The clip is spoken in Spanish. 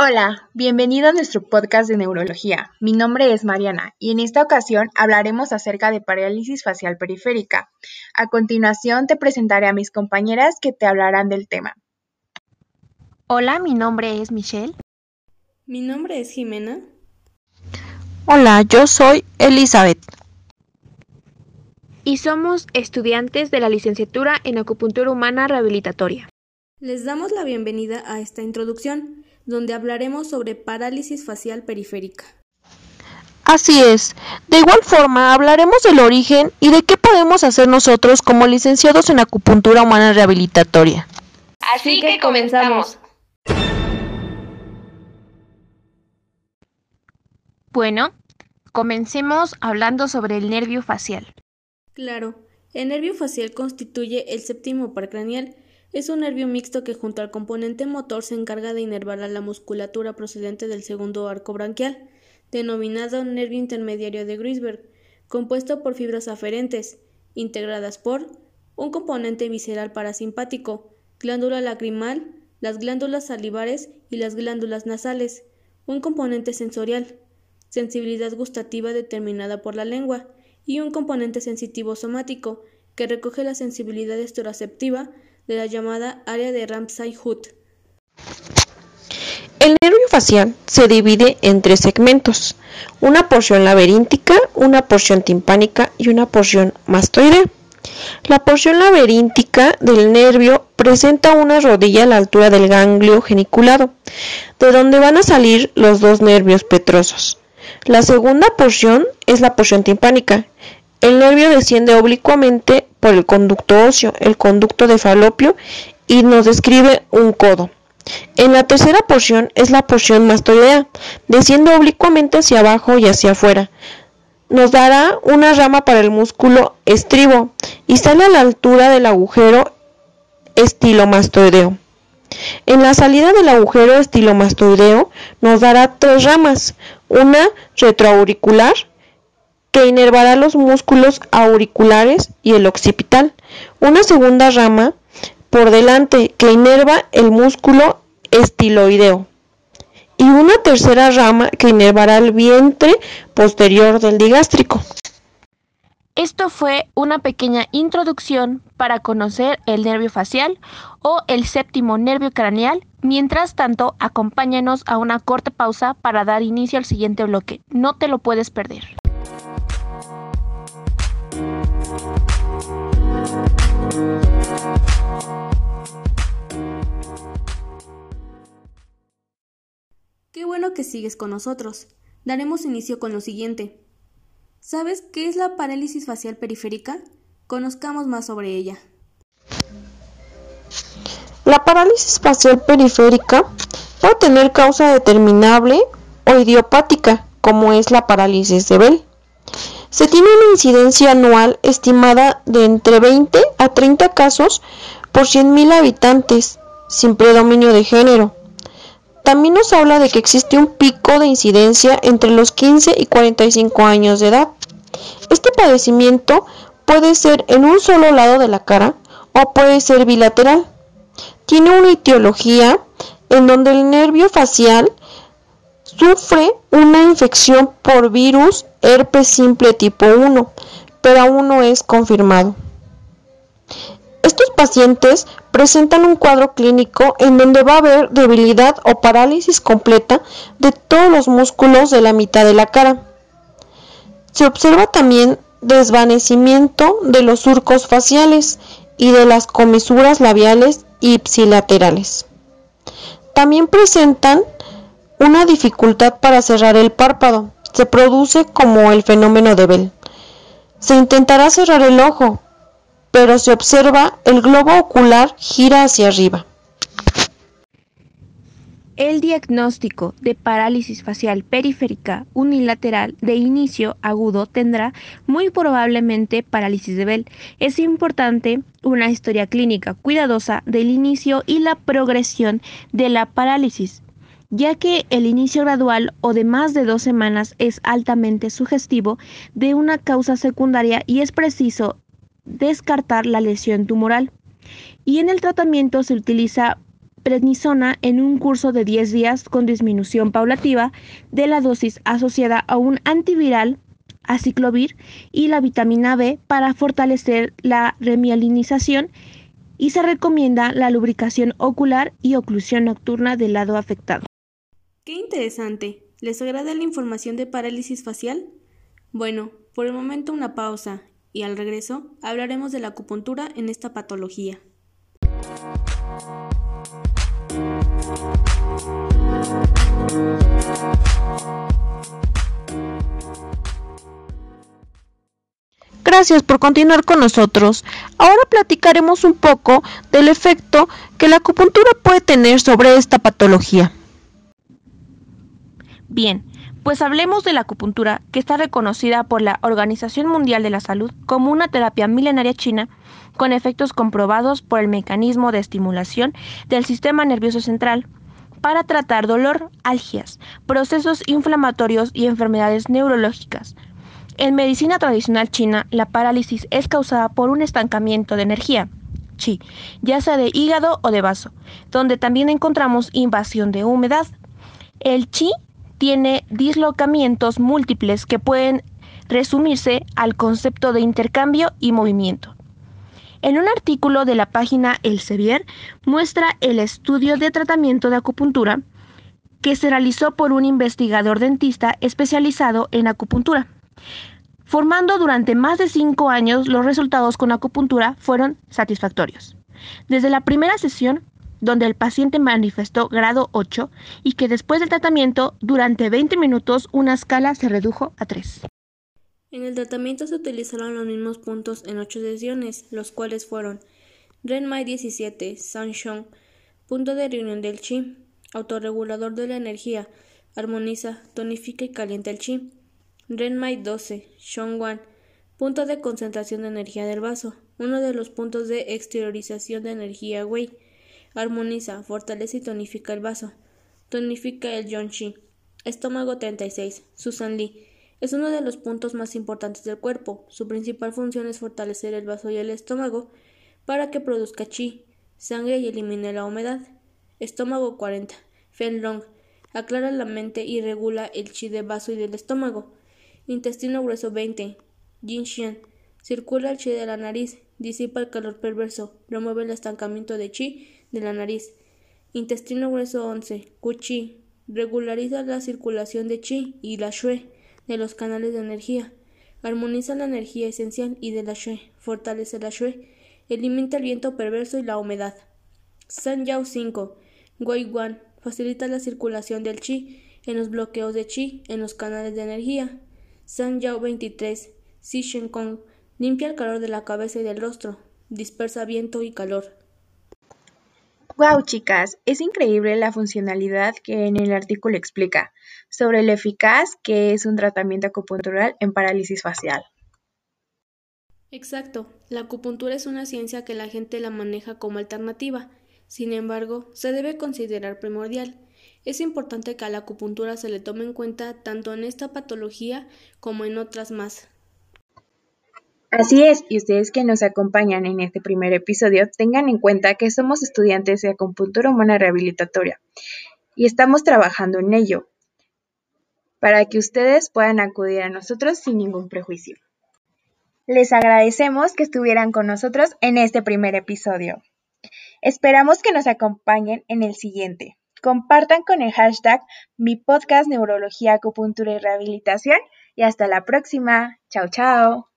Hola, bienvenido a nuestro podcast de neurología. Mi nombre es Mariana y en esta ocasión hablaremos acerca de parálisis facial periférica. A continuación te presentaré a mis compañeras que te hablarán del tema. Hola, mi nombre es Michelle. Mi nombre es Jimena. Hola, yo soy Elizabeth. Y somos estudiantes de la licenciatura en acupuntura humana rehabilitatoria. Les damos la bienvenida a esta introducción donde hablaremos sobre parálisis facial periférica. Así es. De igual forma, hablaremos del origen y de qué podemos hacer nosotros como licenciados en acupuntura humana rehabilitatoria. Así que comenzamos. Bueno, comencemos hablando sobre el nervio facial. Claro, el nervio facial constituye el séptimo par craneal es un nervio mixto que junto al componente motor se encarga de inervar a la musculatura procedente del segundo arco branquial, denominado nervio intermediario de Grisberg, compuesto por fibras aferentes, integradas por un componente visceral parasimpático, glándula lacrimal, las glándulas salivares y las glándulas nasales, un componente sensorial, sensibilidad gustativa determinada por la lengua, y un componente sensitivo somático, que recoge la sensibilidad esteroceptiva de la llamada área de Ramsay-Hutt. El nervio facial se divide en tres segmentos, una porción laberíntica, una porción timpánica y una porción mastoidea. La porción laberíntica del nervio presenta una rodilla a la altura del ganglio geniculado, de donde van a salir los dos nervios petrosos. La segunda porción es la porción timpánica. El nervio desciende oblicuamente por el conducto óseo, el conducto de falopio, y nos describe un codo. En la tercera porción es la porción mastoidea, desciende oblicuamente hacia abajo y hacia afuera. Nos dará una rama para el músculo estribo y sale a la altura del agujero estilomastoideo. En la salida del agujero estilomastoideo nos dará tres ramas, una retroauricular, que inervará los músculos auriculares y el occipital. Una segunda rama por delante que inerva el músculo estiloideo. Y una tercera rama que inervará el vientre posterior del digástrico. Esto fue una pequeña introducción para conocer el nervio facial o el séptimo nervio craneal. Mientras tanto, acompáñanos a una corta pausa para dar inicio al siguiente bloque. No te lo puedes perder. Sigues con nosotros. Daremos inicio con lo siguiente. ¿Sabes qué es la parálisis facial periférica? Conozcamos más sobre ella. La parálisis facial periférica puede tener causa determinable o idiopática, como es la parálisis de Bell. Se tiene una incidencia anual estimada de entre 20 a 30 casos por 100.000 habitantes, sin predominio de género. También nos habla de que existe un pico de incidencia entre los 15 y 45 años de edad. Este padecimiento puede ser en un solo lado de la cara o puede ser bilateral. Tiene una etiología en donde el nervio facial sufre una infección por virus herpes simple tipo 1, pero aún no es confirmado. Estos pacientes presentan un cuadro clínico en donde va a haber debilidad o parálisis completa de todos los músculos de la mitad de la cara. Se observa también desvanecimiento de los surcos faciales y de las comisuras labiales ipsilaterales. También presentan una dificultad para cerrar el párpado. Se produce como el fenómeno de Bell. Se intentará cerrar el ojo, pero se observa el globo ocular gira hacia arriba. El diagnóstico de parálisis facial periférica unilateral de inicio agudo tendrá muy probablemente parálisis de Bell. Es importante una historia clínica cuidadosa del inicio y la progresión de la parálisis ya que el inicio gradual o de más de dos semanas es altamente sugestivo de una causa secundaria y es preciso descartar la lesión tumoral. Y en el tratamiento se utiliza prednisona en un curso de 10 días con disminución paulativa de la dosis asociada a un antiviral aciclovir y la vitamina B para fortalecer la remialinización y se recomienda la lubricación ocular y oclusión nocturna del lado afectado. Qué interesante. ¿Les agrada la información de parálisis facial? Bueno, por el momento una pausa y al regreso hablaremos de la acupuntura en esta patología. Gracias por continuar con nosotros. Ahora platicaremos un poco del efecto que la acupuntura puede tener sobre esta patología. Bien, pues hablemos de la acupuntura, que está reconocida por la Organización Mundial de la Salud como una terapia milenaria china con efectos comprobados por el mecanismo de estimulación del sistema nervioso central para tratar dolor, algias, procesos inflamatorios y enfermedades neurológicas. En medicina tradicional china, la parálisis es causada por un estancamiento de energía, chi, ya sea de hígado o de vaso, donde también encontramos invasión de humedad. El chi tiene dislocamientos múltiples que pueden resumirse al concepto de intercambio y movimiento. En un artículo de la página El Sevier muestra el estudio de tratamiento de acupuntura que se realizó por un investigador dentista especializado en acupuntura. Formando durante más de cinco años, los resultados con acupuntura fueron satisfactorios. Desde la primera sesión, donde el paciente manifestó grado 8 y que después del tratamiento, durante 20 minutos, una escala se redujo a 3. En el tratamiento se utilizaron los mismos puntos en 8 sesiones, los cuales fueron Renmai 17, Sanshong, punto de reunión del chi, autorregulador de la energía, armoniza, tonifica y calienta el chi. Renmai 12, Shongwan, punto de concentración de energía del vaso, uno de los puntos de exteriorización de energía Wei Armoniza, fortalece y tonifica el vaso. Tonifica el Yonshi. Estómago 36. Susan Lee. Es uno de los puntos más importantes del cuerpo. Su principal función es fortalecer el vaso y el estómago para que produzca chi, sangre y elimine la humedad. Estómago 40. Fenlong. Aclara la mente y regula el chi del vaso y del estómago. Intestino grueso 20. Jinshian. Circula el chi de la nariz, disipa el calor perverso, remueve el estancamiento de chi de la nariz. Intestino grueso 11. Kuchi. Regulariza la circulación de chi y la shue de los canales de energía. Armoniza la energía esencial y de la shue. Fortalece la shue. Elimina el viento perverso y la humedad. San Yao 5. Gui Wan. Facilita la circulación del chi en los bloqueos de chi en los canales de energía. San Yao 23. Si Shen Kong. Limpia el calor de la cabeza y del rostro. Dispersa viento y calor. Wow, chicas, es increíble la funcionalidad que en el artículo explica sobre lo eficaz que es un tratamiento acupuntural en parálisis facial. Exacto, la acupuntura es una ciencia que la gente la maneja como alternativa. Sin embargo, se debe considerar primordial. Es importante que a la acupuntura se le tome en cuenta tanto en esta patología como en otras más. Así es, y ustedes que nos acompañan en este primer episodio, tengan en cuenta que somos estudiantes de acupuntura humana rehabilitatoria y estamos trabajando en ello para que ustedes puedan acudir a nosotros sin ningún prejuicio. Les agradecemos que estuvieran con nosotros en este primer episodio. Esperamos que nos acompañen en el siguiente. Compartan con el hashtag mi podcast Neurología, Acupuntura y Rehabilitación y hasta la próxima. Chao, chao.